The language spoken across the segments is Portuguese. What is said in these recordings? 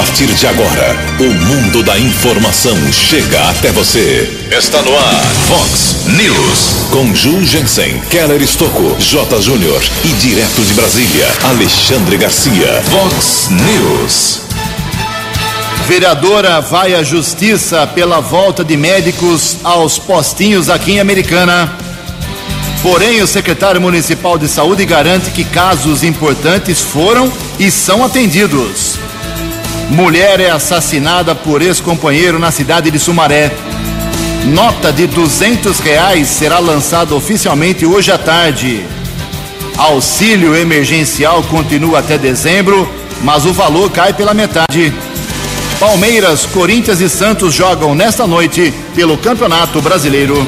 partir de agora, o mundo da informação chega até você. Está no ar, Fox News. Com Ju Jensen, Keller Estocco, J. Júnior e direto de Brasília, Alexandre Garcia. Fox News. Vereadora vai à justiça pela volta de médicos aos postinhos aqui em Americana. Porém, o secretário municipal de saúde garante que casos importantes foram e são atendidos. Mulher é assassinada por ex-companheiro na cidade de Sumaré. Nota de duzentos reais será lançada oficialmente hoje à tarde. Auxílio emergencial continua até dezembro, mas o valor cai pela metade. Palmeiras, Corinthians e Santos jogam nesta noite pelo Campeonato Brasileiro.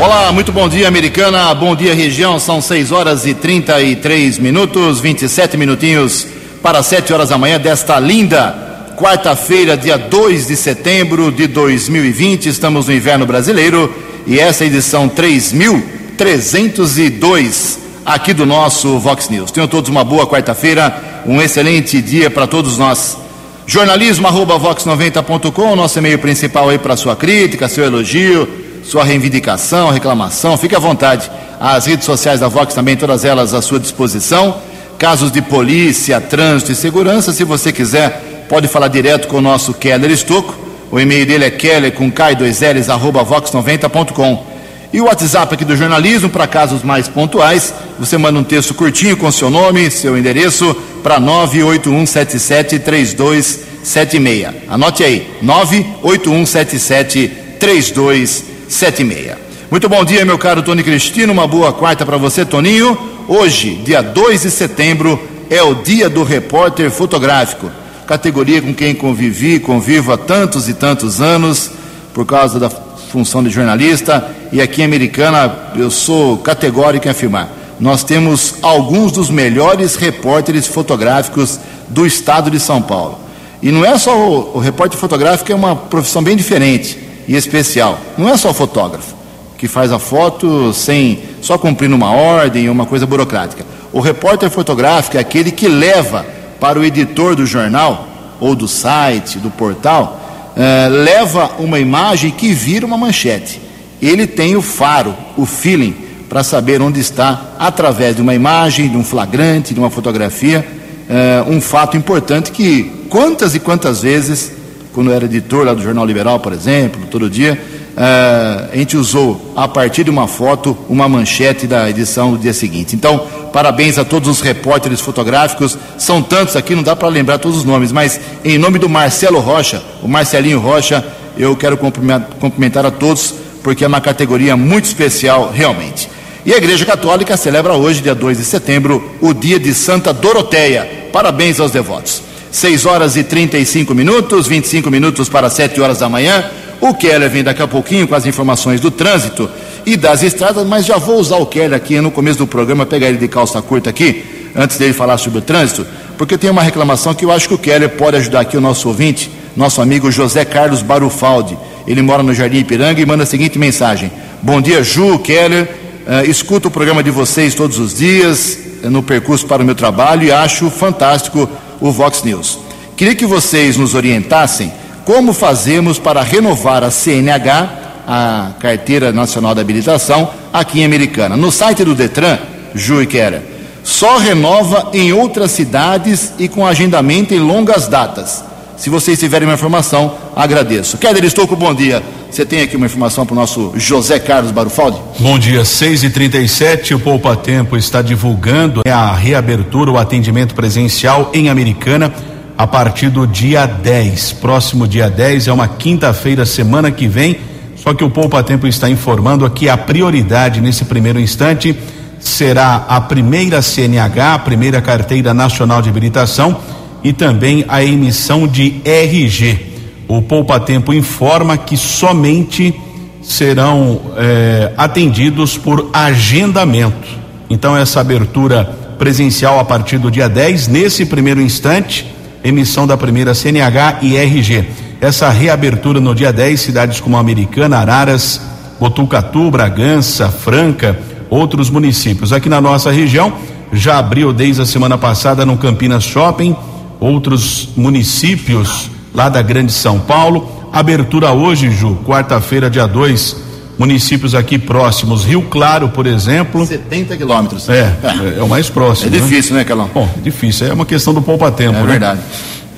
Olá, muito bom dia, americana. Bom dia, região. São 6 horas e 33 minutos, 27 minutinhos para 7 horas da manhã desta linda quarta-feira, dia 2 de setembro de 2020. Estamos no inverno brasileiro e essa é a edição 3302 aqui do nosso Vox News. Tenham todos uma boa quarta-feira, um excelente dia para todos nós. Jornalismo arroba vox90.com, nosso e-mail principal aí para sua crítica, seu elogio, sua reivindicação, reclamação. Fique à vontade. As redes sociais da Vox também, todas elas à sua disposição casos de polícia, trânsito e segurança. Se você quiser, pode falar direto com o nosso Keller Estocco. O e-mail dele é keller com k2ls arroba vox90.com. E o WhatsApp aqui do jornalismo, para casos mais pontuais, você manda um texto curtinho com seu nome, seu endereço, para 981773276. Anote aí, 981773276. Muito bom dia, meu caro Tony Cristino, uma boa quarta para você, Toninho. Hoje, dia 2 de setembro, é o dia do repórter fotográfico, categoria com quem convivi, convivo há tantos e tantos anos, por causa da função de jornalista, e aqui em Americana eu sou categórico em afirmar. Nós temos alguns dos melhores repórteres fotográficos do estado de São Paulo. E não é só o, o repórter fotográfico, é uma profissão bem diferente e especial. Não é só fotógrafo que faz a foto sem só cumprindo uma ordem, uma coisa burocrática. O repórter fotográfico é aquele que leva para o editor do jornal ou do site, do portal, eh, leva uma imagem que vira uma manchete. Ele tem o faro, o feeling para saber onde está através de uma imagem, de um flagrante, de uma fotografia, eh, um fato importante que quantas e quantas vezes, quando eu era editor lá do Jornal Liberal, por exemplo, todo dia, Uh, a gente usou, a partir de uma foto, uma manchete da edição do dia seguinte. Então, parabéns a todos os repórteres fotográficos, são tantos aqui, não dá para lembrar todos os nomes, mas em nome do Marcelo Rocha, o Marcelinho Rocha, eu quero cumprimentar a todos, porque é uma categoria muito especial, realmente. E a Igreja Católica celebra hoje, dia 2 de setembro, o dia de Santa Doroteia. Parabéns aos devotos. 6 horas e 35 minutos, 25 minutos para 7 horas da manhã. O Keller vem daqui a pouquinho com as informações do trânsito e das estradas, mas já vou usar o Keller aqui no começo do programa, pegar ele de calça curta aqui, antes dele falar sobre o trânsito, porque tem uma reclamação que eu acho que o Keller pode ajudar aqui o nosso ouvinte, nosso amigo José Carlos Barufaldi. Ele mora no Jardim Ipiranga e manda a seguinte mensagem: Bom dia, Ju, Keller. Uh, escuto o programa de vocês todos os dias uh, no percurso para o meu trabalho e acho fantástico o Vox News. Queria que vocês nos orientassem como fazemos para renovar a CNH, a Carteira Nacional de Habilitação, aqui em Americana. No site do Detran, Ju e Kera, só renova em outras cidades e com agendamento em longas datas. Se vocês tiverem uma informação, agradeço. Keller Estouco, bom dia. Você tem aqui uma informação para o nosso José Carlos Barufaldi? Bom dia, 6 e 37 o Poupa Tempo está divulgando a reabertura, o atendimento presencial em Americana a partir do dia 10. Próximo dia 10 é uma quinta-feira, semana que vem. Só que o Poupa Tempo está informando que a prioridade nesse primeiro instante será a primeira CNH, a primeira Carteira Nacional de Habilitação e também a emissão de RG. O Poupa Tempo informa que somente serão eh, atendidos por agendamento. Então, essa abertura presencial a partir do dia 10, nesse primeiro instante, emissão da primeira CNH e RG. Essa reabertura no dia 10, cidades como Americana, Araras, Botucatu, Bragança, Franca, outros municípios. Aqui na nossa região, já abriu desde a semana passada no Campinas Shopping, outros municípios lá da Grande São Paulo. Abertura hoje, Ju, quarta-feira, dia 2, municípios aqui próximos. Rio Claro, por exemplo. 70 quilômetros. É, é, é, o mais próximo. É difícil, né, né Calão? Bom, difícil. É uma questão do poupa-tempo, é né? verdade.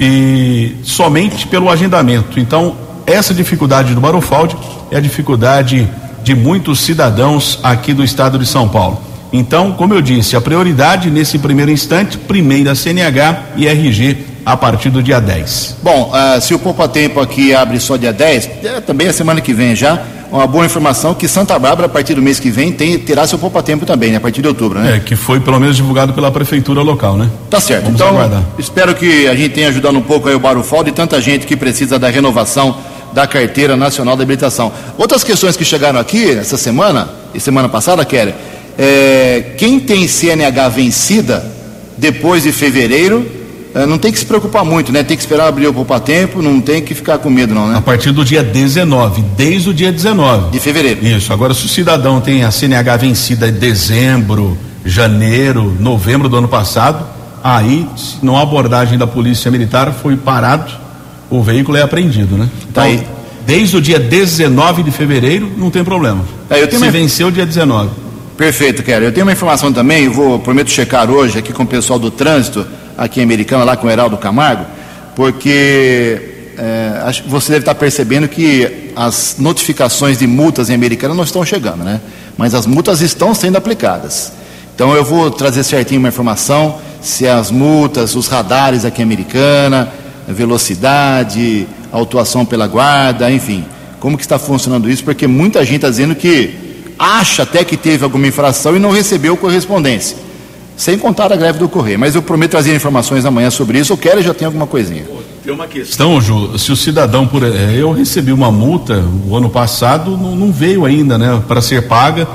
E somente pelo agendamento. Então, essa dificuldade do Barufaldi é a dificuldade de muitos cidadãos aqui do estado de São Paulo. Então, como eu disse, a prioridade nesse primeiro instante, primeira CNH e RG a partir do dia 10. Bom, uh, se o Poupa Tempo aqui abre só dia 10, é, também a semana que vem já, uma boa informação que Santa Bárbara, a partir do mês que vem, tem, terá seu Poupa Tempo também, né, a partir de outubro, né? É, que foi pelo menos divulgado pela prefeitura local, né? Tá certo. Vamos então, aguardar. espero que a gente tenha ajudado um pouco aí o Barufaldo e tanta gente que precisa da renovação da Carteira Nacional de Habilitação. Outras questões que chegaram aqui essa semana e semana passada, Kelly, é, quem tem CNH vencida depois de fevereiro não tem que se preocupar muito, né? Tem que esperar abrir o poupa tempo, não tem que ficar com medo, não, né? A partir do dia 19, desde o dia 19 de fevereiro. Isso. Agora, se o cidadão tem a CNH vencida em dezembro, janeiro, novembro do ano passado, aí, não há abordagem da Polícia Militar, foi parado, o veículo é apreendido, né? Tá aí. Desde o dia 19 de fevereiro, não tem problema. É, eu tenho Se uma... venceu o dia 19. Perfeito, Kelly. Eu tenho uma informação também, eu vou, prometo checar hoje aqui com o pessoal do trânsito, aqui em Americana, lá com o Heraldo Camargo, porque é, você deve estar percebendo que as notificações de multas em Americana não estão chegando, né? Mas as multas estão sendo aplicadas. Então eu vou trazer certinho uma informação se as multas, os radares aqui em Americana, velocidade, autuação pela guarda, enfim, como que está funcionando isso, porque muita gente está dizendo que acha até que teve alguma infração e não recebeu correspondência. Sem contar a greve do Correio. Mas eu prometo trazer informações amanhã sobre isso. O Kelly já tem alguma coisinha. Tem uma questão, Ju, se o cidadão, por é, eu recebi uma multa o ano passado, não, não veio ainda, né, para ser paga,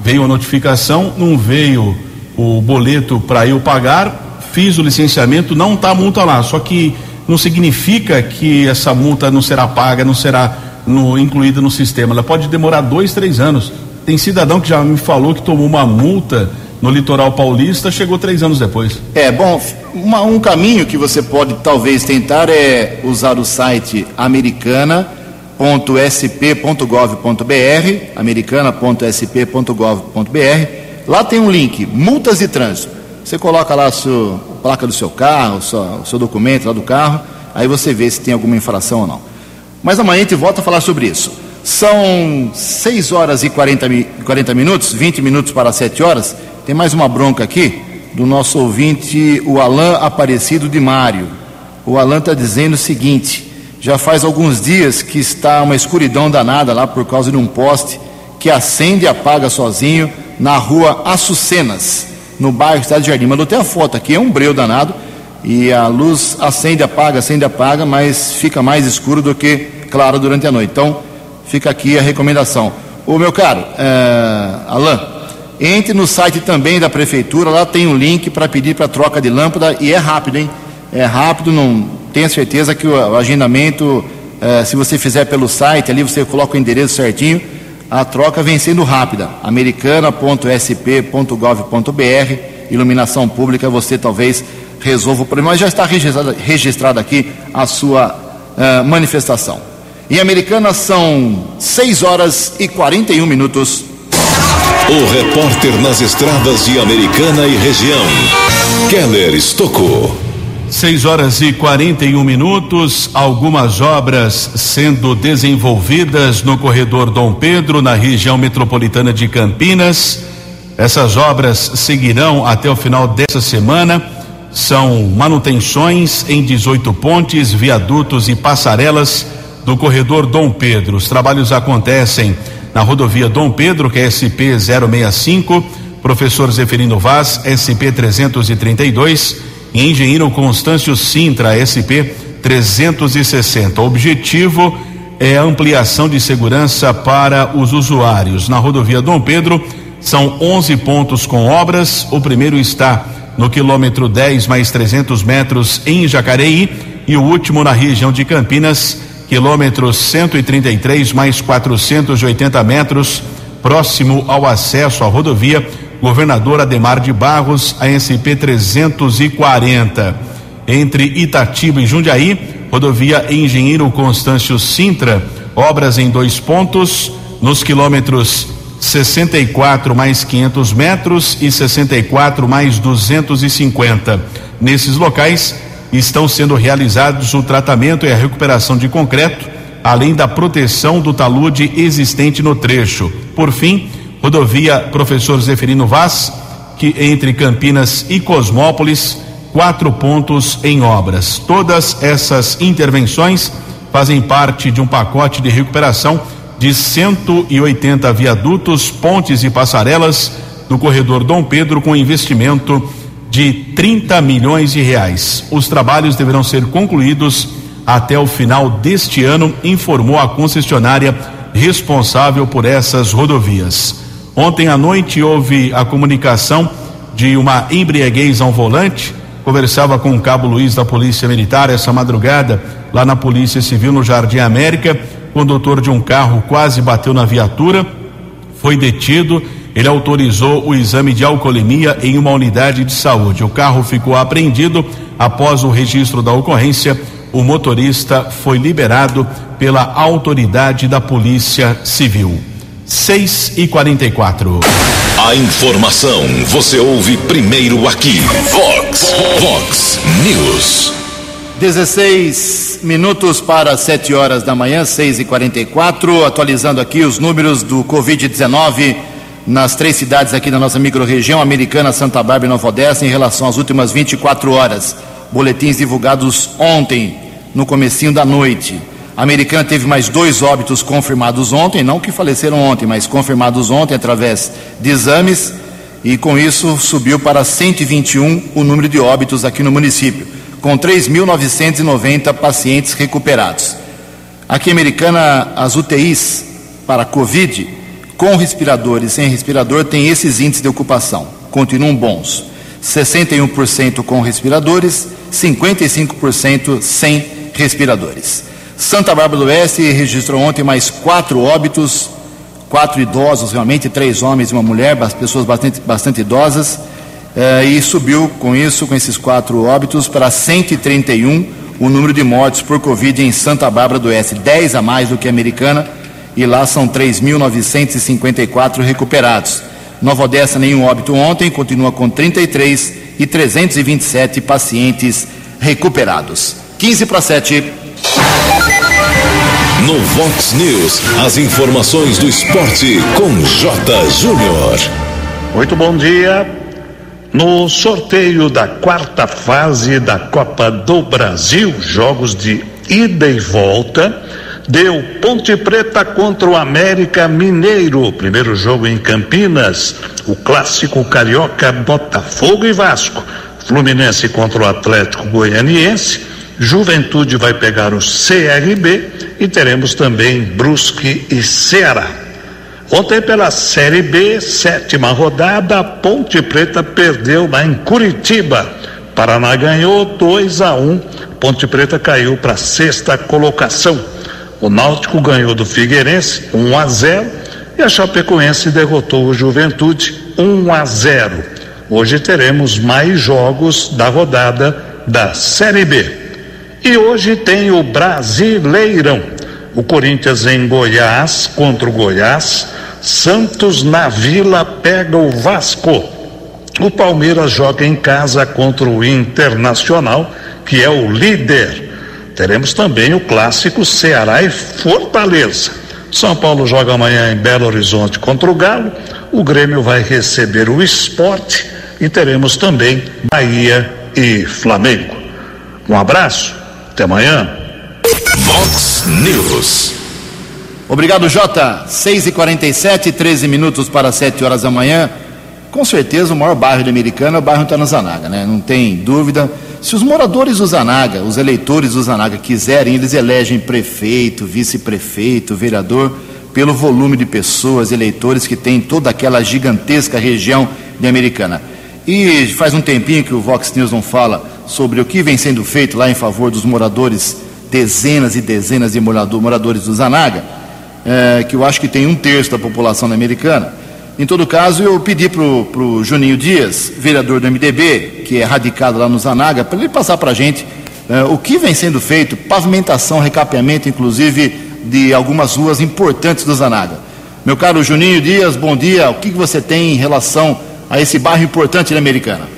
veio a notificação, não veio o boleto para eu pagar, fiz o licenciamento, não está a multa lá, só que não significa que essa multa não será paga, não será no, incluída no sistema, ela pode demorar dois, três anos. Tem cidadão que já me falou que tomou uma multa no litoral paulista, chegou três anos depois. É, bom, uma, um caminho que você pode talvez tentar é usar o site americana.sp.gov.br, americana.sp.gov.br. Lá tem um link, multas de trânsito. Você coloca lá a sua a placa do seu carro, o seu documento lá do carro, aí você vê se tem alguma infração ou não. Mas amanhã a gente volta a falar sobre isso. São 6 horas e 40, 40 minutos, 20 minutos para 7 horas. Tem mais uma bronca aqui do nosso ouvinte, o Alain Aparecido de Mário. O Alain está dizendo o seguinte: já faz alguns dias que está uma escuridão danada lá por causa de um poste que acende e apaga sozinho na rua Açucenas, no bairro Estado Jardim. Mandou até a foto aqui, é um breu danado e a luz acende, apaga, acende, apaga, mas fica mais escuro do que claro durante a noite. Então, Fica aqui a recomendação. O meu caro, é, Alain, entre no site também da prefeitura, lá tem um link para pedir para troca de lâmpada e é rápido, hein? É rápido, não tenha certeza que o, o agendamento, é, se você fizer pelo site, ali você coloca o endereço certinho, a troca vem sendo rápida. americana.sp.gov.br, iluminação pública, você talvez resolva o problema, mas já está registrado, registrado aqui a sua uh, manifestação. Em Americana são 6 horas e 41 minutos. O repórter nas estradas de Americana e região, Keller Estocou. 6 horas e 41 minutos. Algumas obras sendo desenvolvidas no corredor Dom Pedro, na região metropolitana de Campinas. Essas obras seguirão até o final dessa semana. São manutenções em 18 pontes, viadutos e passarelas do corredor Dom Pedro. Os trabalhos acontecem na rodovia Dom Pedro, que é SP 065, professor Zeferino Vaz, SP 332, e engenheiro Constâncio Sintra, SP 360. O objetivo é a ampliação de segurança para os usuários. Na rodovia Dom Pedro, são 11 pontos com obras. O primeiro está no quilômetro 10 mais 300 metros em Jacareí e o último na região de Campinas quilômetro 133 mais 480 metros, próximo ao acesso à rodovia Governador Ademar de Barros, a SP 340. entre Itatiba e Jundiaí, rodovia Engenheiro Constâncio Sintra, obras em dois pontos, nos quilômetros 64 mais 500 metros e 64 mais 250. Nesses locais estão sendo realizados o tratamento e a recuperação de concreto, além da proteção do talude existente no trecho. Por fim, rodovia Professor Zeferino Vaz, que entre Campinas e Cosmópolis, quatro pontos em obras. Todas essas intervenções fazem parte de um pacote de recuperação de 180 viadutos, pontes e passarelas no corredor Dom Pedro com investimento de 30 milhões de reais. Os trabalhos deverão ser concluídos até o final deste ano, informou a concessionária responsável por essas rodovias. Ontem à noite houve a comunicação de uma embriaguez ao volante. Conversava com o cabo Luiz da Polícia Militar essa madrugada, lá na Polícia Civil no Jardim América condutor de um carro quase bateu na viatura, foi detido. Ele autorizou o exame de alcoolemia em uma unidade de saúde. O carro ficou apreendido após o registro da ocorrência. O motorista foi liberado pela autoridade da Polícia Civil. 6 e 44. A informação você ouve primeiro aqui. Vox, Vox News. 16 minutos para 7 horas da manhã, 6 e 44 atualizando aqui os números do Covid-19 nas três cidades aqui da nossa microrregião, Americana, Santa Bárbara e Nova Odessa, em relação às últimas 24 horas. Boletins divulgados ontem, no comecinho da noite. A Americana teve mais dois óbitos confirmados ontem, não que faleceram ontem, mas confirmados ontem através de exames, e com isso subiu para 121 o número de óbitos aqui no município com 3.990 pacientes recuperados. Aqui em Americana, as UTIs para Covid, com respirador e sem respirador, têm esses índices de ocupação, continuam bons. 61% com respiradores, 55% sem respiradores. Santa Bárbara do Oeste registrou ontem mais quatro óbitos, quatro idosos, realmente, três homens e uma mulher, pessoas bastante, bastante idosas eh, e subiu com isso, com esses quatro óbitos, para 131 o número de mortes por Covid em Santa Bárbara do Oeste, 10 a mais do que a americana, e lá são 3.954 recuperados. Nova Odessa, nenhum óbito ontem, continua com 33 e 327 pacientes recuperados. 15 para 7. No Vox News, as informações do esporte com J. Júnior. Muito bom dia. No sorteio da quarta fase da Copa do Brasil, jogos de ida e volta, deu Ponte Preta contra o América Mineiro, primeiro jogo em Campinas, o clássico carioca Botafogo e Vasco, Fluminense contra o Atlético Goianiense, Juventude vai pegar o CRB e teremos também Brusque e Ceará. Ontem, pela Série B, sétima rodada, Ponte Preta perdeu lá em Curitiba. Paraná ganhou 2 a 1. Um. Ponte Preta caiu para sexta colocação. O Náutico ganhou do Figueirense 1 um a 0 e a Chapecoense derrotou o Juventude 1 um a 0. Hoje teremos mais jogos da rodada da Série B. E hoje tem o Brasileirão. O Corinthians em Goiás contra o Goiás. Santos na Vila pega o Vasco. O Palmeiras joga em casa contra o Internacional, que é o líder. Teremos também o clássico Ceará e Fortaleza. São Paulo joga amanhã em Belo Horizonte contra o Galo. O Grêmio vai receber o esporte e teremos também Bahia e Flamengo. Um abraço, até amanhã. Vox News. Obrigado, Jota. 6 e 47 13 minutos para 7 horas da manhã. Com certeza o maior bairro de Americana é o bairro Tanazanaga, né? Não tem dúvida. Se os moradores do Zanaga, os eleitores do Zanaga quiserem, eles elegem prefeito, vice-prefeito, vereador, pelo volume de pessoas, eleitores que tem toda aquela gigantesca região de Americana. E faz um tempinho que o Vox News não fala sobre o que vem sendo feito lá em favor dos moradores dezenas e dezenas de moradores do Zanaga, é, que eu acho que tem um terço da população americana. Em todo caso, eu pedi para o Juninho Dias, vereador do MDB, que é radicado lá no Zanaga, para ele passar para a gente é, o que vem sendo feito, pavimentação, recapeamento, inclusive, de algumas ruas importantes do Zanaga. Meu caro Juninho Dias, bom dia. O que você tem em relação a esse bairro importante da Americana?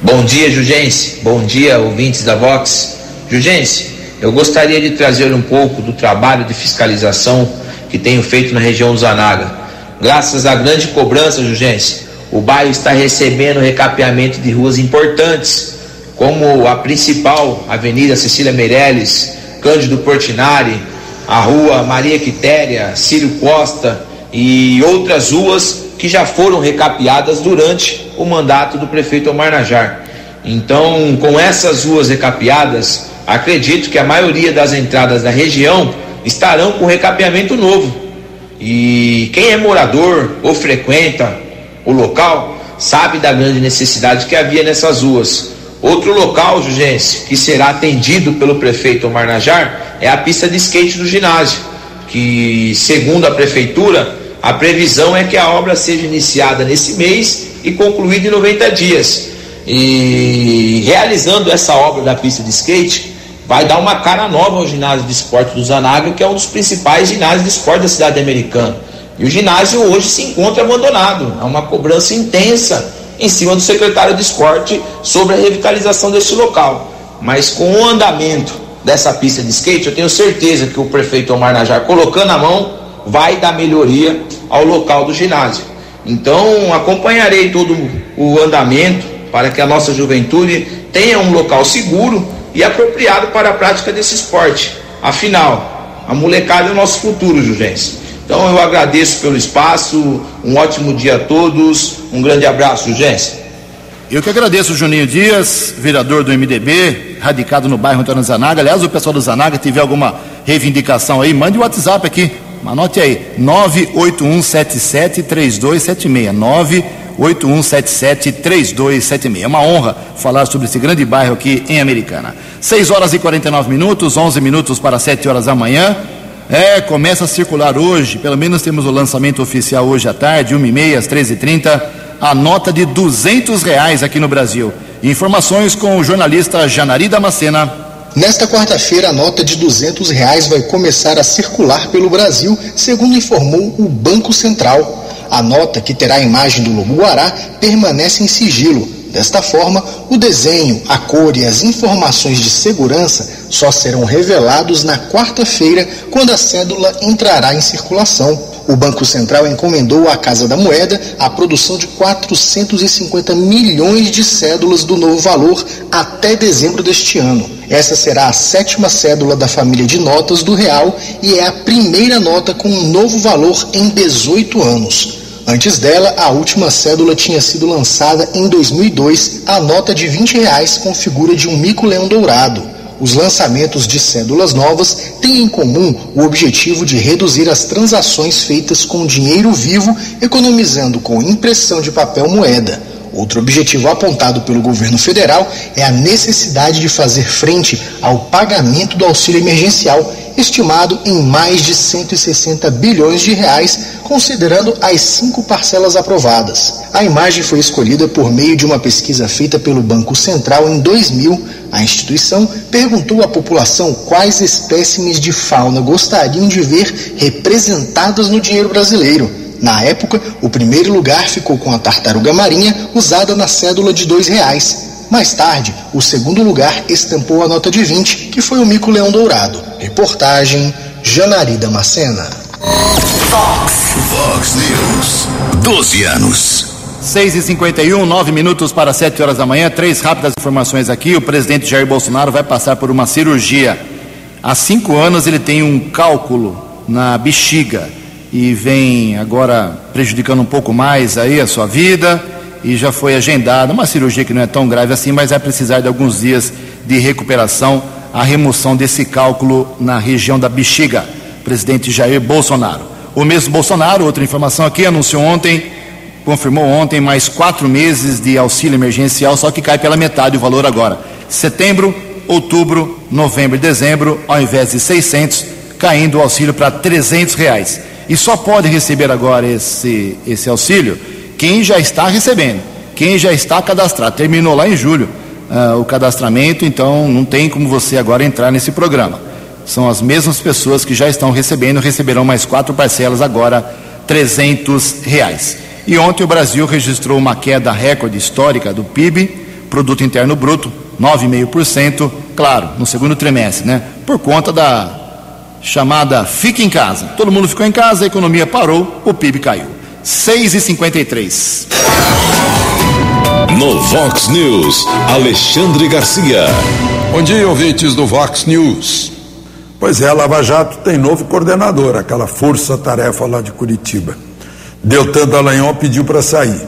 Bom dia, Jugense. Bom dia, ouvintes da Vox. Jugense, eu gostaria de trazer um pouco do trabalho de fiscalização que tenho feito na região do Zanaga. Graças à grande cobrança, Jugense, o bairro está recebendo recapeamento de ruas importantes, como a principal Avenida Cecília Meirelles, Cândido Portinari, a Rua Maria Quitéria, Círio Costa e outras ruas que já foram recapeadas durante o mandato do prefeito Omar Najar. Então, com essas ruas recapeadas, acredito que a maioria das entradas da região estarão com recapeamento novo. E quem é morador ou frequenta o local sabe da grande necessidade que havia nessas ruas. Outro local, Jugense, que será atendido pelo prefeito Omar Najar é a pista de skate do ginásio, que, segundo a prefeitura, a previsão é que a obra seja iniciada nesse mês e concluída em 90 dias. E realizando essa obra da pista de skate, vai dar uma cara nova ao ginásio de esporte do Zanaga, que é um dos principais ginásios de esporte da cidade americana. E o ginásio hoje se encontra abandonado. Há uma cobrança intensa em cima do secretário de esporte sobre a revitalização desse local. Mas com o andamento dessa pista de skate, eu tenho certeza que o prefeito Omar Najar, colocando a mão, vai dar melhoria ao local do ginásio. Então, acompanharei todo o andamento para que a nossa juventude tenha um local seguro e apropriado para a prática desse esporte. Afinal, a molecada é o nosso futuro, Jugense. Então eu agradeço pelo espaço, um ótimo dia a todos, um grande abraço, Jugense. Eu que agradeço, Juninho Dias, vereador do MDB, radicado no bairro Antônio Zanaga. Aliás, o pessoal do Zanaga tiver alguma reivindicação aí, mande o WhatsApp aqui. Anote aí, 981773276. 8177-3276. É uma honra falar sobre esse grande bairro aqui em Americana. 6 horas e 49 minutos, 11 minutos para 7 horas da manhã. É, começa a circular hoje, pelo menos temos o lançamento oficial hoje à tarde, 1h30 às 13h30, a nota de 200 reais aqui no Brasil. Informações com o jornalista Janari Damascena. Nesta quarta-feira, a nota de 200 reais vai começar a circular pelo Brasil, segundo informou o Banco Central. A nota, que terá a imagem do lobo guará, permanece em sigilo. Desta forma, o desenho, a cor e as informações de segurança só serão revelados na quarta-feira, quando a cédula entrará em circulação. O Banco Central encomendou à Casa da Moeda a produção de 450 milhões de cédulas do novo valor até dezembro deste ano. Essa será a sétima cédula da família de notas do Real e é a primeira nota com um novo valor em 18 anos. Antes dela, a última cédula tinha sido lançada em 2002, a nota de 20 reais com figura de um mico-leão dourado. Os lançamentos de cédulas novas têm em comum o objetivo de reduzir as transações feitas com dinheiro vivo, economizando com impressão de papel moeda. Outro objetivo apontado pelo governo federal é a necessidade de fazer frente ao pagamento do auxílio emergencial, estimado em mais de 160 bilhões de reais, considerando as cinco parcelas aprovadas. A imagem foi escolhida por meio de uma pesquisa feita pelo Banco Central em 2000. A instituição perguntou à população quais espécimes de fauna gostariam de ver representadas no dinheiro brasileiro. Na época, o primeiro lugar ficou com a tartaruga marinha usada na cédula de dois reais. Mais tarde, o segundo lugar estampou a nota de 20, que foi o mico-leão dourado. Reportagem Janari Damascena. Fox. Fox News. 12 anos. 6 e 51 9 minutos para 7 horas da manhã. Três rápidas informações aqui. O presidente Jair Bolsonaro vai passar por uma cirurgia. Há cinco anos ele tem um cálculo na bexiga e vem agora prejudicando um pouco mais aí a sua vida e já foi agendada uma cirurgia que não é tão grave assim, mas vai precisar de alguns dias de recuperação, a remoção desse cálculo na região da bexiga. Presidente Jair Bolsonaro. O mesmo Bolsonaro, outra informação aqui, anunciou ontem, confirmou ontem mais quatro meses de auxílio emergencial, só que cai pela metade o valor agora. Setembro, outubro, novembro e dezembro, ao invés de 600, caindo o auxílio para 300 reais. E só pode receber agora esse, esse auxílio quem já está recebendo. quem já está cadastrado. Terminou lá em julho uh, o cadastramento, então não tem como você agora entrar nesse programa. São as mesmas pessoas que já estão recebendo, receberão mais quatro parcelas agora, 300 reais. E ontem o Brasil registrou uma queda recorde histórica do PIB, Produto Interno Bruto, 9,5%, claro, no segundo trimestre, né? Por conta da chamada Fique em Casa. Todo mundo ficou em casa, a economia parou, o PIB caiu. 6,53. No Vox News, Alexandre Garcia. Bom dia, ouvintes do Vox News. Pois é, a Lava Jato tem novo coordenador, aquela força-tarefa lá de Curitiba. Deltan Dallagnol pediu para sair.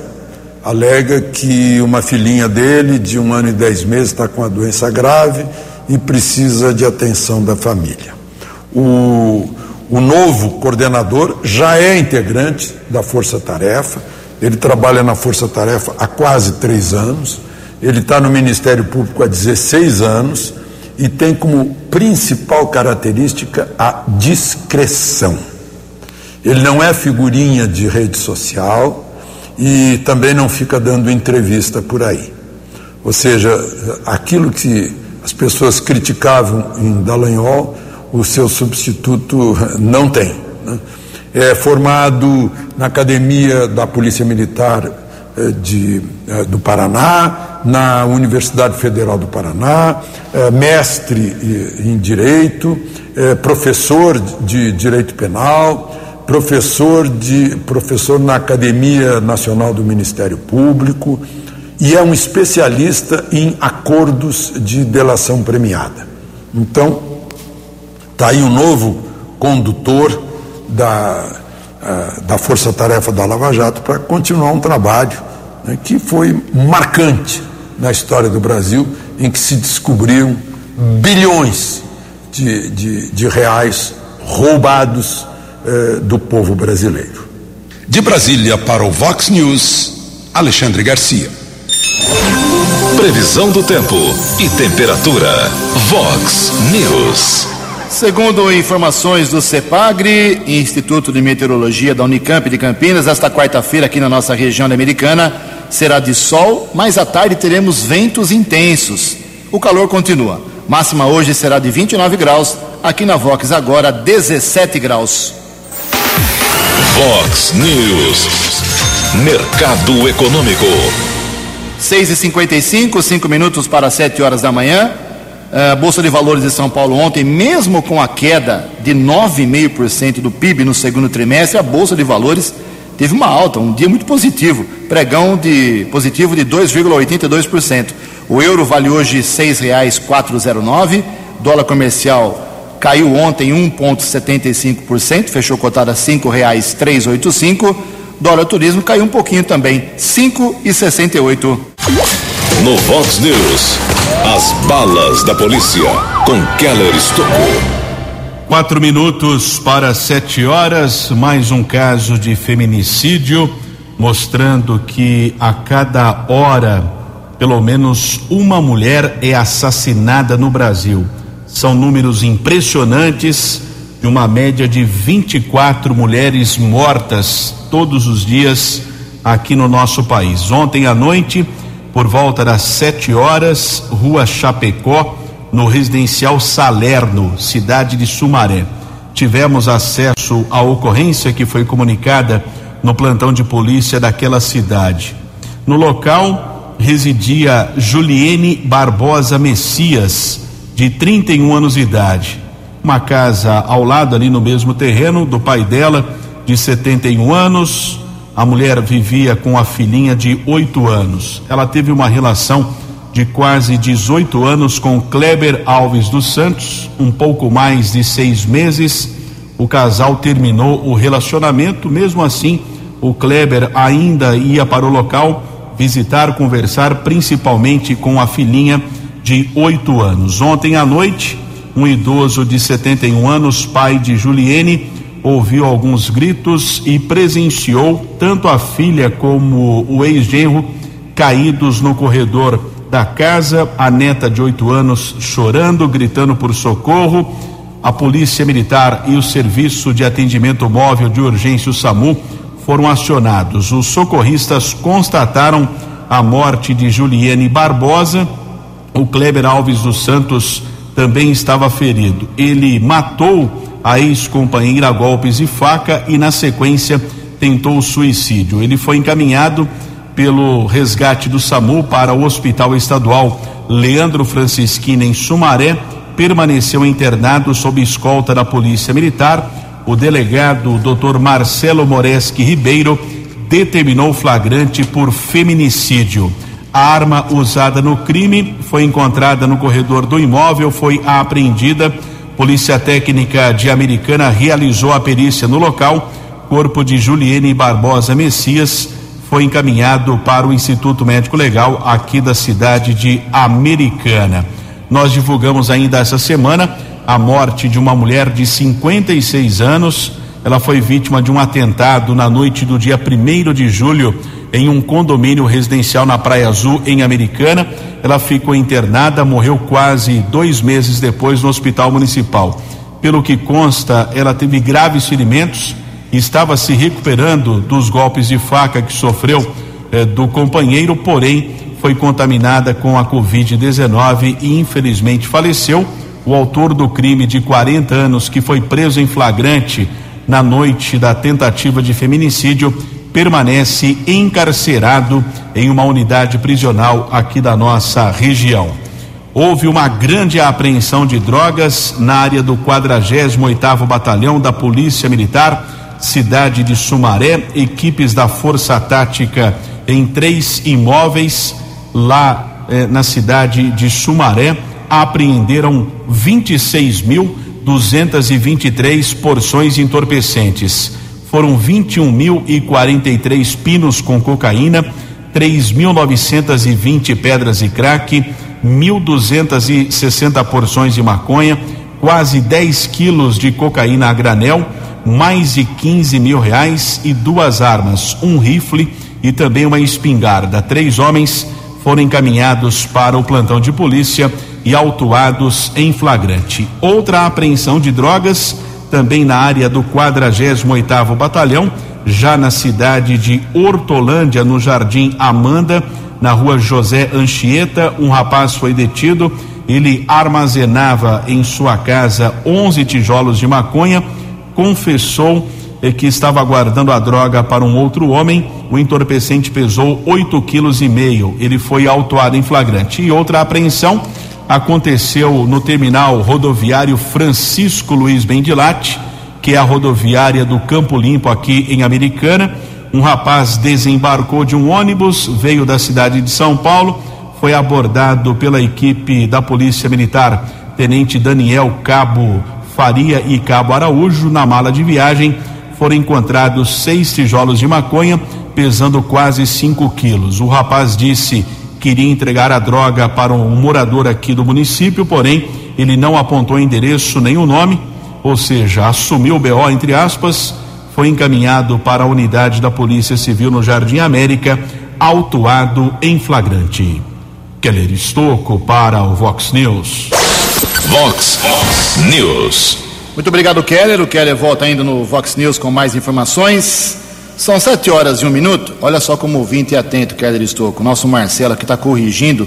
Alega que uma filhinha dele, de um ano e dez meses, está com uma doença grave e precisa de atenção da família. O, o novo coordenador já é integrante da Força Tarefa, ele trabalha na Força Tarefa há quase três anos, ele está no Ministério Público há 16 anos e tem como principal característica a discreção. Ele não é figurinha de rede social e também não fica dando entrevista por aí. Ou seja, aquilo que as pessoas criticavam em Dallagnol, o seu substituto não tem. Né? É formado na Academia da Polícia Militar eh, de, eh, do Paraná, na Universidade Federal do Paraná, eh, mestre em Direito, professor de Direito Penal, professor, de, professor na Academia Nacional do Ministério Público e é um especialista em acordos de delação premiada. Então, está aí um novo condutor da, uh, da Força Tarefa da Lava Jato para continuar um trabalho né, que foi marcante na história do Brasil, em que se descobriram bilhões de, de, de reais roubados eh, do povo brasileiro. De Brasília para o Vox News, Alexandre Garcia. Previsão do tempo e temperatura. Vox News. Segundo informações do CEPAGRE, Instituto de Meteorologia da Unicamp de Campinas, esta quarta-feira aqui na nossa região americana será de sol, mas à tarde teremos ventos intensos. O calor continua. Máxima hoje será de 29 graus, aqui na Vox agora 17 graus. Fox News. Mercado Econômico. 6 e 55 5 minutos para 7 horas da manhã. A Bolsa de Valores de São Paulo ontem, mesmo com a queda de 9,5% do PIB no segundo trimestre, a Bolsa de Valores teve uma alta, um dia muito positivo, pregão de positivo de 2,82%. O euro vale hoje R$ 6,409, dólar comercial caiu ontem 1,75%, fechou cotada R$ 5,385. Dólar turismo caiu um pouquinho também, 5,68. No Vox News, as balas da polícia com Keller Estocou. Quatro minutos para sete horas, mais um caso de feminicídio, mostrando que a cada hora, pelo menos uma mulher é assassinada no Brasil. São números impressionantes de uma média de 24 mulheres mortas todos os dias aqui no nosso país. Ontem à noite, por volta das 7 horas, Rua Chapecó, no residencial Salerno, cidade de Sumaré. Tivemos acesso à ocorrência que foi comunicada no plantão de polícia daquela cidade. No local residia Juliene Barbosa Messias, de 31 anos de idade. Uma casa ao lado, ali no mesmo terreno, do pai dela, de 71 anos. A mulher vivia com a filhinha de 8 anos. Ela teve uma relação de quase 18 anos com Kleber Alves dos Santos, um pouco mais de seis meses. O casal terminou o relacionamento, mesmo assim, o Kleber ainda ia para o local visitar, conversar, principalmente com a filhinha de oito anos. Ontem à noite, um idoso de 71 anos, pai de Juliene, ouviu alguns gritos e presenciou tanto a filha como o ex-genro caídos no corredor da casa, a neta de oito anos chorando, gritando por socorro. A polícia militar e o serviço de atendimento móvel de urgência, o SAMU, foram acionados. Os socorristas constataram a morte de Juliane Barbosa. O Kleber Alves dos Santos também estava ferido. Ele matou a ex-companheira a golpes e faca e, na sequência, tentou suicídio. Ele foi encaminhado pelo resgate do SAMU para o Hospital Estadual Leandro Francisquini, em Sumaré. Permaneceu internado sob escolta da Polícia Militar. O delegado Dr. Marcelo Moreschi Ribeiro determinou flagrante por feminicídio. A arma usada no crime foi encontrada no corredor do imóvel, foi apreendida. Polícia Técnica de Americana realizou a perícia no local. Corpo de Juliene Barbosa Messias foi encaminhado para o Instituto Médico Legal aqui da cidade de Americana. Nós divulgamos ainda essa semana a morte de uma mulher de 56 anos. Ela foi vítima de um atentado na noite do dia 1 de julho em um condomínio residencial na Praia Azul, em Americana. Ela ficou internada, morreu quase dois meses depois no hospital municipal. Pelo que consta, ela teve graves ferimentos e estava se recuperando dos golpes de faca que sofreu eh, do companheiro, porém foi contaminada com a Covid-19 e infelizmente faleceu. O autor do crime de 40 anos, que foi preso em flagrante na noite da tentativa de feminicídio, permanece encarcerado em uma unidade prisional aqui da nossa região. Houve uma grande apreensão de drogas na área do 48º Batalhão da Polícia Militar, cidade de Sumaré, equipes da Força Tática em três imóveis lá eh, na cidade de Sumaré apreenderam 26.223 porções entorpecentes foram 21.043 pinos com cocaína, 3.920 pedras de crack, 1.260 porções de maconha, quase 10 quilos de cocaína a granel, mais de 15 mil reais e duas armas, um rifle e também uma espingarda. Três homens foram encaminhados para o plantão de polícia e autuados em flagrante. Outra apreensão de drogas também na área do 48º Batalhão, já na cidade de Hortolândia, no Jardim Amanda, na rua José Anchieta, um rapaz foi detido. Ele armazenava em sua casa 11 tijolos de maconha, confessou eh, que estava guardando a droga para um outro homem. O entorpecente pesou 8 quilos. Ele foi autuado em flagrante. E outra apreensão aconteceu no terminal rodoviário Francisco Luiz Bendilate, que é a rodoviária do Campo Limpo aqui em Americana. Um rapaz desembarcou de um ônibus, veio da cidade de São Paulo, foi abordado pela equipe da Polícia Militar, Tenente Daniel Cabo Faria e Cabo Araújo. Na mala de viagem foram encontrados seis tijolos de maconha, pesando quase 5 quilos. O rapaz disse queria entregar a droga para um morador aqui do município, porém ele não apontou endereço nem o nome, ou seja, assumiu o BO entre aspas, foi encaminhado para a unidade da Polícia Civil no Jardim América, autuado em flagrante. Keller Estocco para o Vox News. Vox News. Muito obrigado, Keller. O Keller volta ainda no Vox News com mais informações. São sete horas e um minuto. Olha só como ouvinte e atento, Keller Estouco. Nosso Marcelo aqui está corrigindo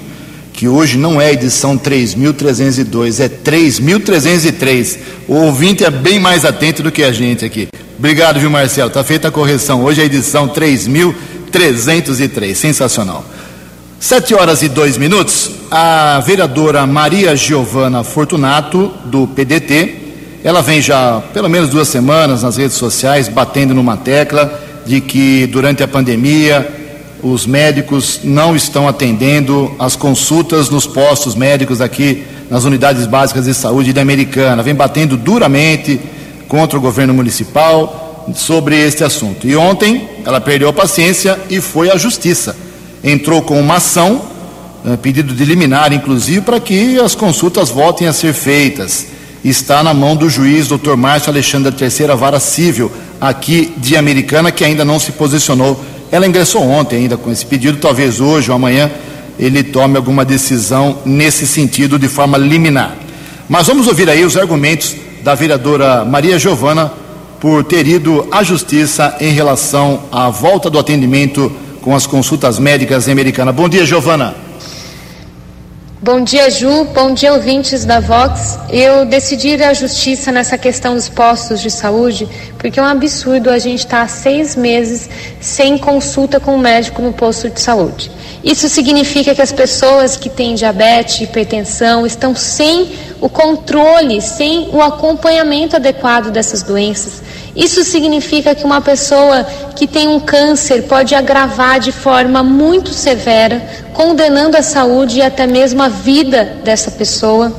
que hoje não é edição 3.302, é 3.303. O ouvinte é bem mais atento do que a gente aqui. Obrigado, viu, Marcelo? Está feita a correção. Hoje é edição 3.303. Sensacional. Sete horas e dois minutos. A vereadora Maria Giovana Fortunato, do PDT, ela vem já pelo menos duas semanas nas redes sociais batendo numa tecla de que durante a pandemia os médicos não estão atendendo as consultas nos postos médicos aqui nas unidades básicas de saúde da Americana. Vem batendo duramente contra o governo municipal sobre este assunto. E ontem ela perdeu a paciência e foi à justiça. Entrou com uma ação, eh, pedido de liminar, inclusive, para que as consultas voltem a ser feitas. Está na mão do juiz Dr. Márcio Alexandre da Terceira Vara Civil aqui de Americana, que ainda não se posicionou. Ela ingressou ontem ainda com esse pedido, talvez hoje ou amanhã ele tome alguma decisão nesse sentido de forma liminar. Mas vamos ouvir aí os argumentos da vereadora Maria Giovana por ter ido à justiça em relação à volta do atendimento com as consultas médicas em Americana. Bom dia, Giovana. Bom dia, Ju. Bom dia, ouvintes da Vox. Eu decidi ir à justiça nessa questão dos postos de saúde, porque é um absurdo a gente estar tá seis meses sem consulta com o um médico no posto de saúde. Isso significa que as pessoas que têm diabetes, hipertensão, estão sem o controle, sem o acompanhamento adequado dessas doenças. Isso significa que uma pessoa que tem um câncer pode agravar de forma muito severa, condenando a saúde e até mesmo a vida dessa pessoa.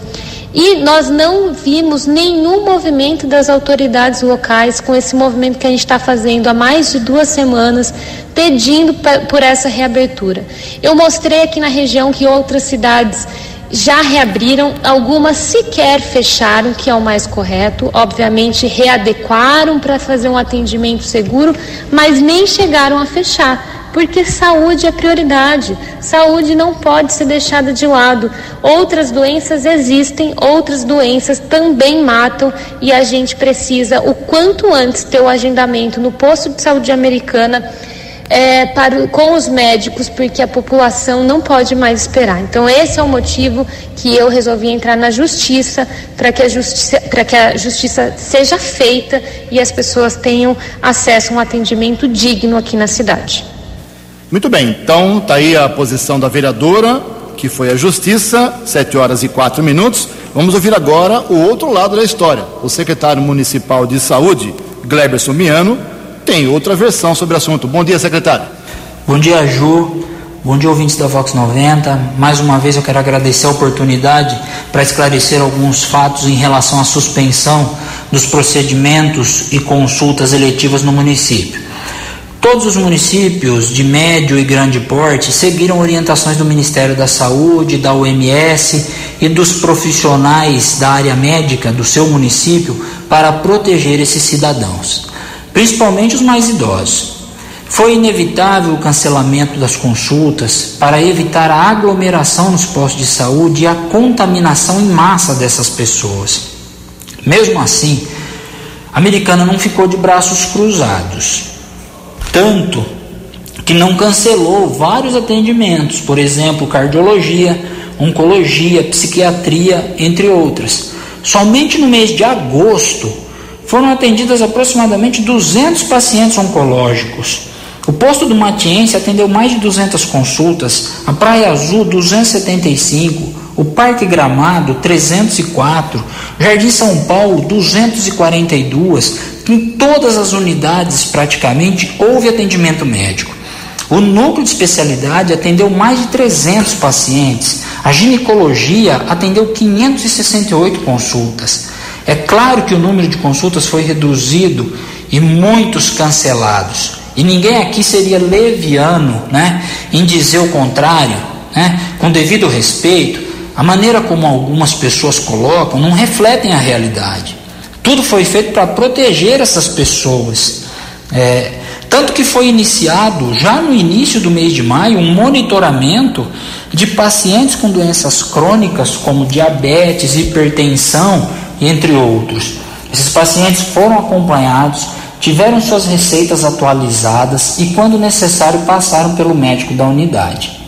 E nós não vimos nenhum movimento das autoridades locais com esse movimento que a gente está fazendo há mais de duas semanas, pedindo por essa reabertura. Eu mostrei aqui na região que outras cidades já reabriram, algumas sequer fecharam, que é o mais correto, obviamente readequaram para fazer um atendimento seguro, mas nem chegaram a fechar, porque saúde é prioridade, saúde não pode ser deixada de lado. Outras doenças existem, outras doenças também matam e a gente precisa, o quanto antes, ter o agendamento no posto de saúde americana é, para, com os médicos, porque a população não pode mais esperar. Então, esse é o motivo que eu resolvi entrar na justiça, para que, a justiça, que a justiça seja feita e as pessoas tenham acesso a um atendimento digno aqui na cidade. Muito bem, então está aí a posição da vereadora, que foi a justiça, sete horas e quatro minutos. Vamos ouvir agora o outro lado da história. O secretário municipal de saúde, Gleberson Miano, tem outra versão sobre o assunto. Bom dia, secretário. Bom dia, Ju. Bom dia, ouvintes da Vox 90. Mais uma vez eu quero agradecer a oportunidade para esclarecer alguns fatos em relação à suspensão dos procedimentos e consultas eletivas no município. Todos os municípios de médio e grande porte seguiram orientações do Ministério da Saúde, da OMS e dos profissionais da área médica do seu município para proteger esses cidadãos principalmente os mais idosos. Foi inevitável o cancelamento das consultas para evitar a aglomeração nos postos de saúde e a contaminação em massa dessas pessoas. Mesmo assim, a americana não ficou de braços cruzados. Tanto que não cancelou vários atendimentos, por exemplo, cardiologia, oncologia, psiquiatria, entre outras. Somente no mês de agosto, foram atendidas aproximadamente 200 pacientes oncológicos. O posto do Matiense atendeu mais de 200 consultas, a Praia Azul 275, o Parque Gramado 304, Jardim São Paulo 242. Em todas as unidades praticamente houve atendimento médico. O núcleo de especialidade atendeu mais de 300 pacientes. A ginecologia atendeu 568 consultas. É claro que o número de consultas foi reduzido e muitos cancelados. E ninguém aqui seria leviano né, em dizer o contrário, né, com devido respeito. A maneira como algumas pessoas colocam não refletem a realidade. Tudo foi feito para proteger essas pessoas. É, tanto que foi iniciado, já no início do mês de maio, um monitoramento de pacientes com doenças crônicas como diabetes, hipertensão entre outros. Esses pacientes foram acompanhados, tiveram suas receitas atualizadas e, quando necessário, passaram pelo médico da unidade.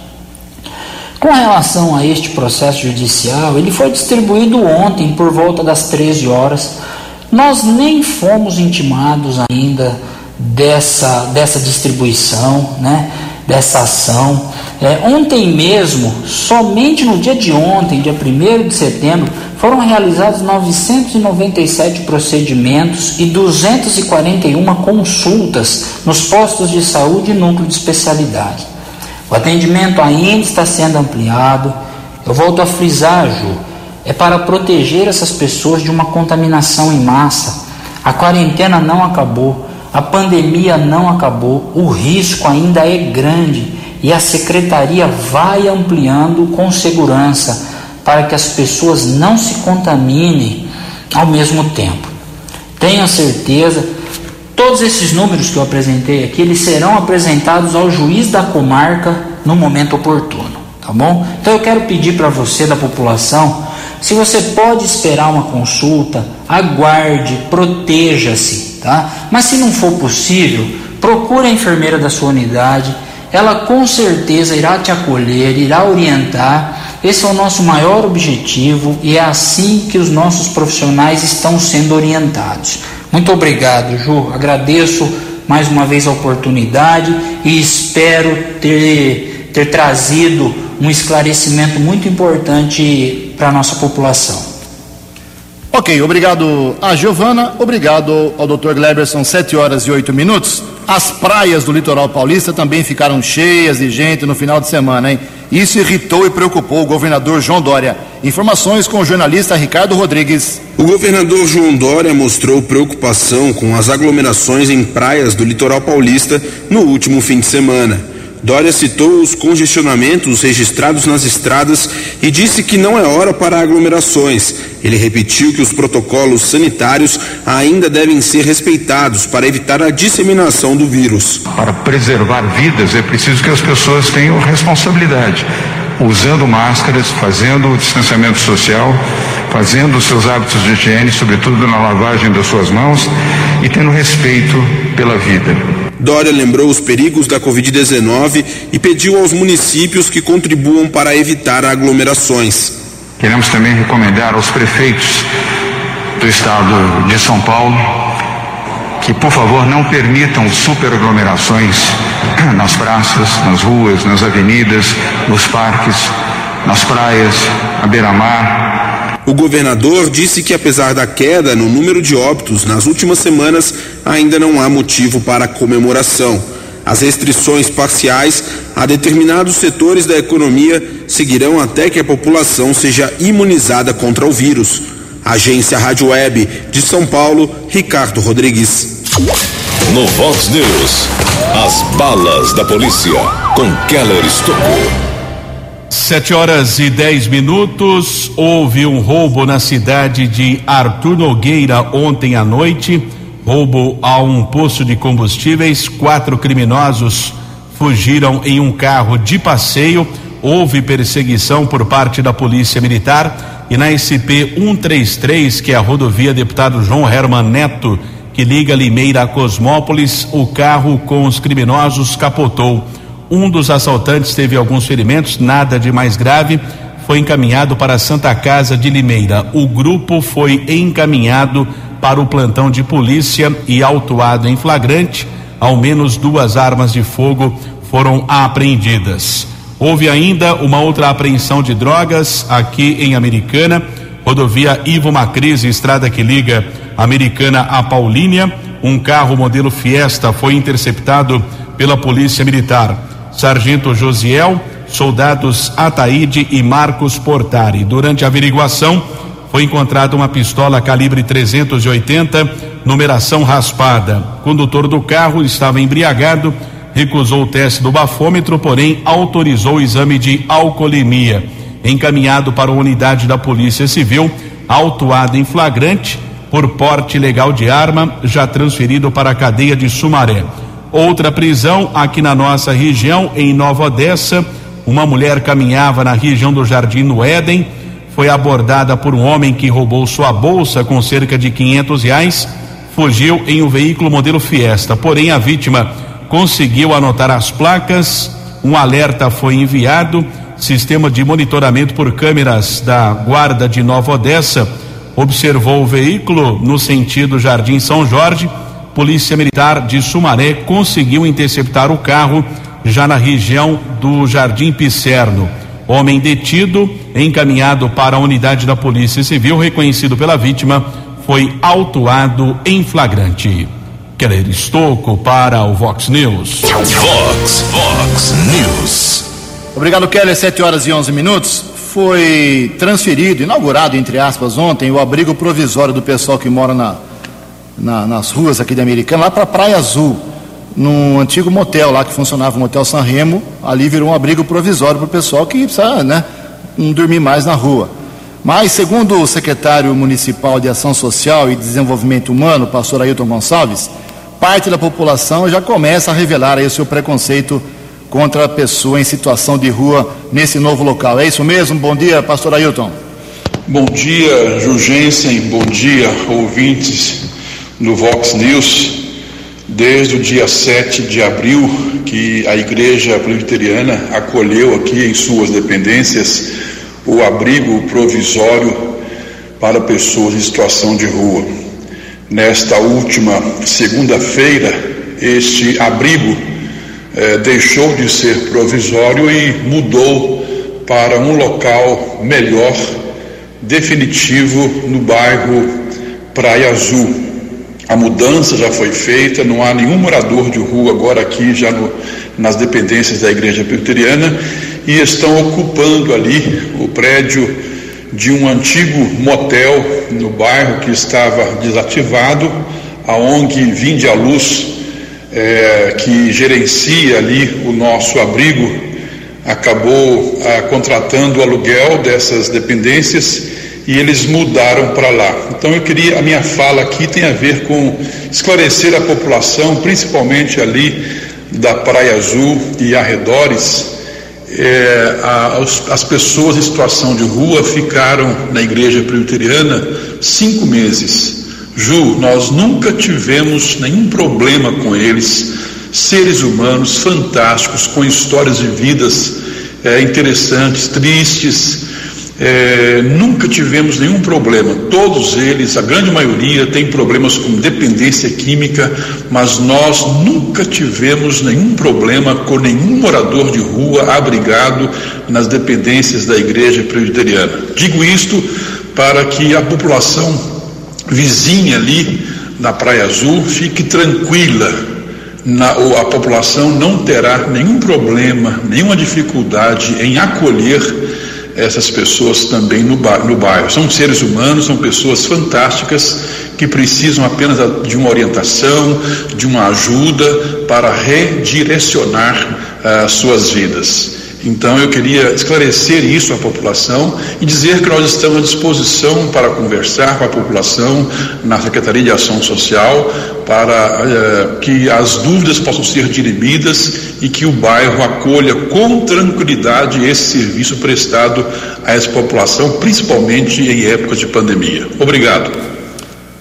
Com relação a este processo judicial, ele foi distribuído ontem por volta das 13 horas. Nós nem fomos intimados ainda dessa, dessa distribuição, né, dessa ação. É, ontem mesmo, somente no dia de ontem, dia 1 de setembro, foram realizados 997 procedimentos e 241 consultas nos postos de saúde e núcleo de especialidade. O atendimento ainda está sendo ampliado. Eu volto a frisar, Ju, é para proteger essas pessoas de uma contaminação em massa. A quarentena não acabou, a pandemia não acabou, o risco ainda é grande e a secretaria vai ampliando com segurança para que as pessoas não se contaminem ao mesmo tempo. Tenha certeza, todos esses números que eu apresentei aqui, eles serão apresentados ao juiz da comarca no momento oportuno, tá bom? Então eu quero pedir para você da população, se você pode esperar uma consulta, aguarde, proteja-se, tá? Mas se não for possível, procure a enfermeira da sua unidade ela com certeza irá te acolher, irá orientar. Esse é o nosso maior objetivo e é assim que os nossos profissionais estão sendo orientados. Muito obrigado, Ju. Agradeço mais uma vez a oportunidade e espero ter, ter trazido um esclarecimento muito importante para a nossa população. Ok, obrigado a Giovana, obrigado ao Dr. Gleberson, 7 horas e 8 minutos. As praias do litoral paulista também ficaram cheias de gente no final de semana, hein? Isso irritou e preocupou o governador João Dória. Informações com o jornalista Ricardo Rodrigues. O governador João Dória mostrou preocupação com as aglomerações em praias do litoral paulista no último fim de semana. Dória citou os congestionamentos registrados nas estradas e disse que não é hora para aglomerações. Ele repetiu que os protocolos sanitários ainda devem ser respeitados para evitar a disseminação do vírus. Para preservar vidas é preciso que as pessoas tenham responsabilidade, usando máscaras, fazendo o distanciamento social, fazendo os seus hábitos de higiene, sobretudo na lavagem das suas mãos e tendo respeito pela vida. Dória lembrou os perigos da Covid-19 e pediu aos municípios que contribuam para evitar aglomerações. Queremos também recomendar aos prefeitos do estado de São Paulo que, por favor, não permitam superaglomerações nas praças, nas ruas, nas avenidas, nos parques, nas praias, à beira-mar, o governador disse que, apesar da queda no número de óbitos nas últimas semanas, ainda não há motivo para comemoração. As restrições parciais a determinados setores da economia seguirão até que a população seja imunizada contra o vírus. Agência Rádio Web de São Paulo, Ricardo Rodrigues. No Vox News, as balas da polícia com Keller Estocou. Sete horas e dez minutos. Houve um roubo na cidade de Artur Nogueira ontem à noite. Roubo a um poço de combustíveis. Quatro criminosos fugiram em um carro de passeio. Houve perseguição por parte da Polícia Militar. E na SP 133, que é a rodovia deputado João Herman Neto, que liga Limeira a Cosmópolis, o carro com os criminosos capotou. Um dos assaltantes teve alguns ferimentos, nada de mais grave. Foi encaminhado para a Santa Casa de Limeira. O grupo foi encaminhado para o plantão de polícia e autuado em flagrante. Ao menos duas armas de fogo foram apreendidas. Houve ainda uma outra apreensão de drogas aqui em Americana, rodovia Ivo Macris, estrada que liga Americana a Paulínia. Um carro modelo Fiesta foi interceptado pela Polícia Militar. Sargento Josiel, soldados Ataíde e Marcos Portari. Durante a averiguação, foi encontrada uma pistola calibre 380, numeração raspada. O condutor do carro estava embriagado, recusou o teste do bafômetro, porém autorizou o exame de alcoolemia. Encaminhado para a unidade da Polícia Civil, autuado em flagrante por porte ilegal de arma, já transferido para a cadeia de Sumaré. Outra prisão aqui na nossa região, em Nova Odessa. Uma mulher caminhava na região do Jardim do Éden, foi abordada por um homem que roubou sua bolsa com cerca de 500 reais, fugiu em um veículo modelo Fiesta. Porém, a vítima conseguiu anotar as placas, um alerta foi enviado, sistema de monitoramento por câmeras da Guarda de Nova Odessa observou o veículo no sentido Jardim São Jorge Polícia Militar de Sumaré conseguiu interceptar o carro já na região do Jardim Picerno. Homem detido, encaminhado para a unidade da Polícia Civil, reconhecido pela vítima, foi autuado em flagrante. Keller Estocco para o Vox News. Vox, Vox News. Obrigado, Keller. 7 horas e 11 minutos. Foi transferido, inaugurado, entre aspas, ontem, o abrigo provisório do pessoal que mora na na, nas ruas aqui de Americana, lá para Praia Azul, num antigo motel lá que funcionava, o Motel San Remo, ali virou um abrigo provisório para o pessoal que precisa né, não dormir mais na rua. Mas, segundo o secretário municipal de Ação Social e Desenvolvimento Humano, pastor Ailton Gonçalves, parte da população já começa a revelar aí o seu preconceito contra a pessoa em situação de rua nesse novo local. É isso mesmo? Bom dia, pastor Ailton. Bom dia, Jurgensen. Bom dia, ouvintes no Vox News. desde o dia 7 de abril, que a Igreja Presbiteriana acolheu aqui em suas dependências o abrigo provisório para pessoas em situação de rua. Nesta última segunda-feira, este abrigo eh, deixou de ser provisório e mudou para um local melhor, definitivo, no bairro Praia Azul. A mudança já foi feita, não há nenhum morador de rua agora aqui, já no, nas dependências da Igreja Presbiteriana, e estão ocupando ali o prédio de um antigo motel no bairro que estava desativado, a ONG Vinde à Luz, é, que gerencia ali o nosso abrigo, acabou ah, contratando o aluguel dessas dependências e eles mudaram para lá. Então eu queria, a minha fala aqui tem a ver com esclarecer a população, principalmente ali da Praia Azul e arredores, é, a, as pessoas em situação de rua ficaram na igreja presbiteriana cinco meses. Ju, nós nunca tivemos nenhum problema com eles, seres humanos fantásticos, com histórias de vidas é, interessantes, tristes, é, nunca tivemos nenhum problema. Todos eles, a grande maioria, tem problemas com dependência química, mas nós nunca tivemos nenhum problema com nenhum morador de rua abrigado nas dependências da igreja presbiteriana. Digo isto para que a população vizinha ali na Praia Azul fique tranquila. Na, a população não terá nenhum problema, nenhuma dificuldade em acolher essas pessoas também no, no bairro. São seres humanos, são pessoas fantásticas que precisam apenas de uma orientação, de uma ajuda para redirecionar uh, suas vidas. Então eu queria esclarecer isso à população e dizer que nós estamos à disposição para conversar com a população na Secretaria de Ação Social para eh, que as dúvidas possam ser dirimidas e que o bairro acolha com tranquilidade esse serviço prestado a essa população, principalmente em épocas de pandemia. Obrigado.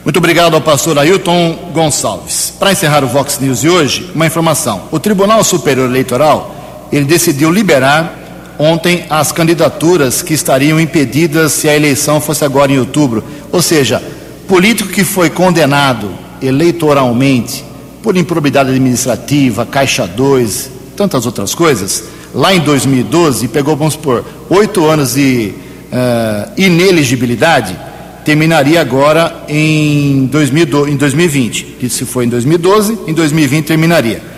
Muito obrigado ao pastor Ailton Gonçalves. Para encerrar o Vox News de hoje, uma informação. O Tribunal Superior Eleitoral ele decidiu liberar ontem as candidaturas que estariam impedidas se a eleição fosse agora em outubro. Ou seja, político que foi condenado eleitoralmente por improbidade administrativa, Caixa 2, tantas outras coisas, lá em 2012, pegou, vamos supor, oito anos de uh, ineligibilidade, terminaria agora em, 2000, em 2020. Que se foi em 2012, em 2020 terminaria.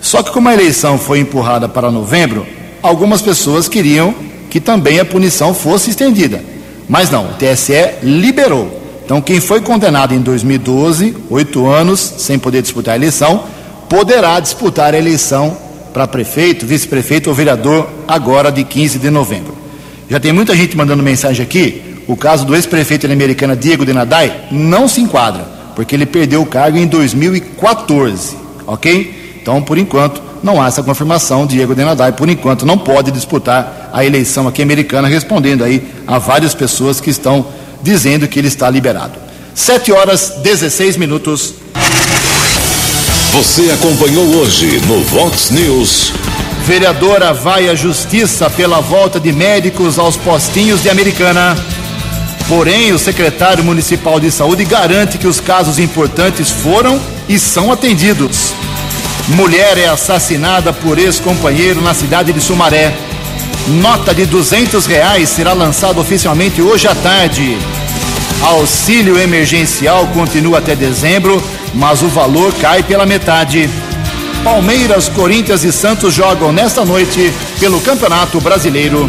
Só que como a eleição foi empurrada para novembro, algumas pessoas queriam que também a punição fosse estendida. Mas não, o TSE liberou. Então, quem foi condenado em 2012, oito anos, sem poder disputar a eleição, poderá disputar a eleição para prefeito, vice-prefeito ou vereador agora de 15 de novembro. Já tem muita gente mandando mensagem aqui. O caso do ex-prefeito americana Diego Denadai não se enquadra, porque ele perdeu o cargo em 2014, ok? Então, por enquanto, não há essa confirmação. Diego Denadai, por enquanto, não pode disputar a eleição aqui americana, respondendo aí a várias pessoas que estão dizendo que ele está liberado. 7 horas 16 minutos. Você acompanhou hoje no Vox News. Vereadora vai à justiça pela volta de médicos aos postinhos de Americana. Porém, o secretário municipal de saúde garante que os casos importantes foram e são atendidos. Mulher é assassinada por ex-companheiro na cidade de Sumaré. Nota de duzentos reais será lançada oficialmente hoje à tarde. Auxílio emergencial continua até dezembro, mas o valor cai pela metade. Palmeiras, Corinthians e Santos jogam nesta noite pelo Campeonato Brasileiro.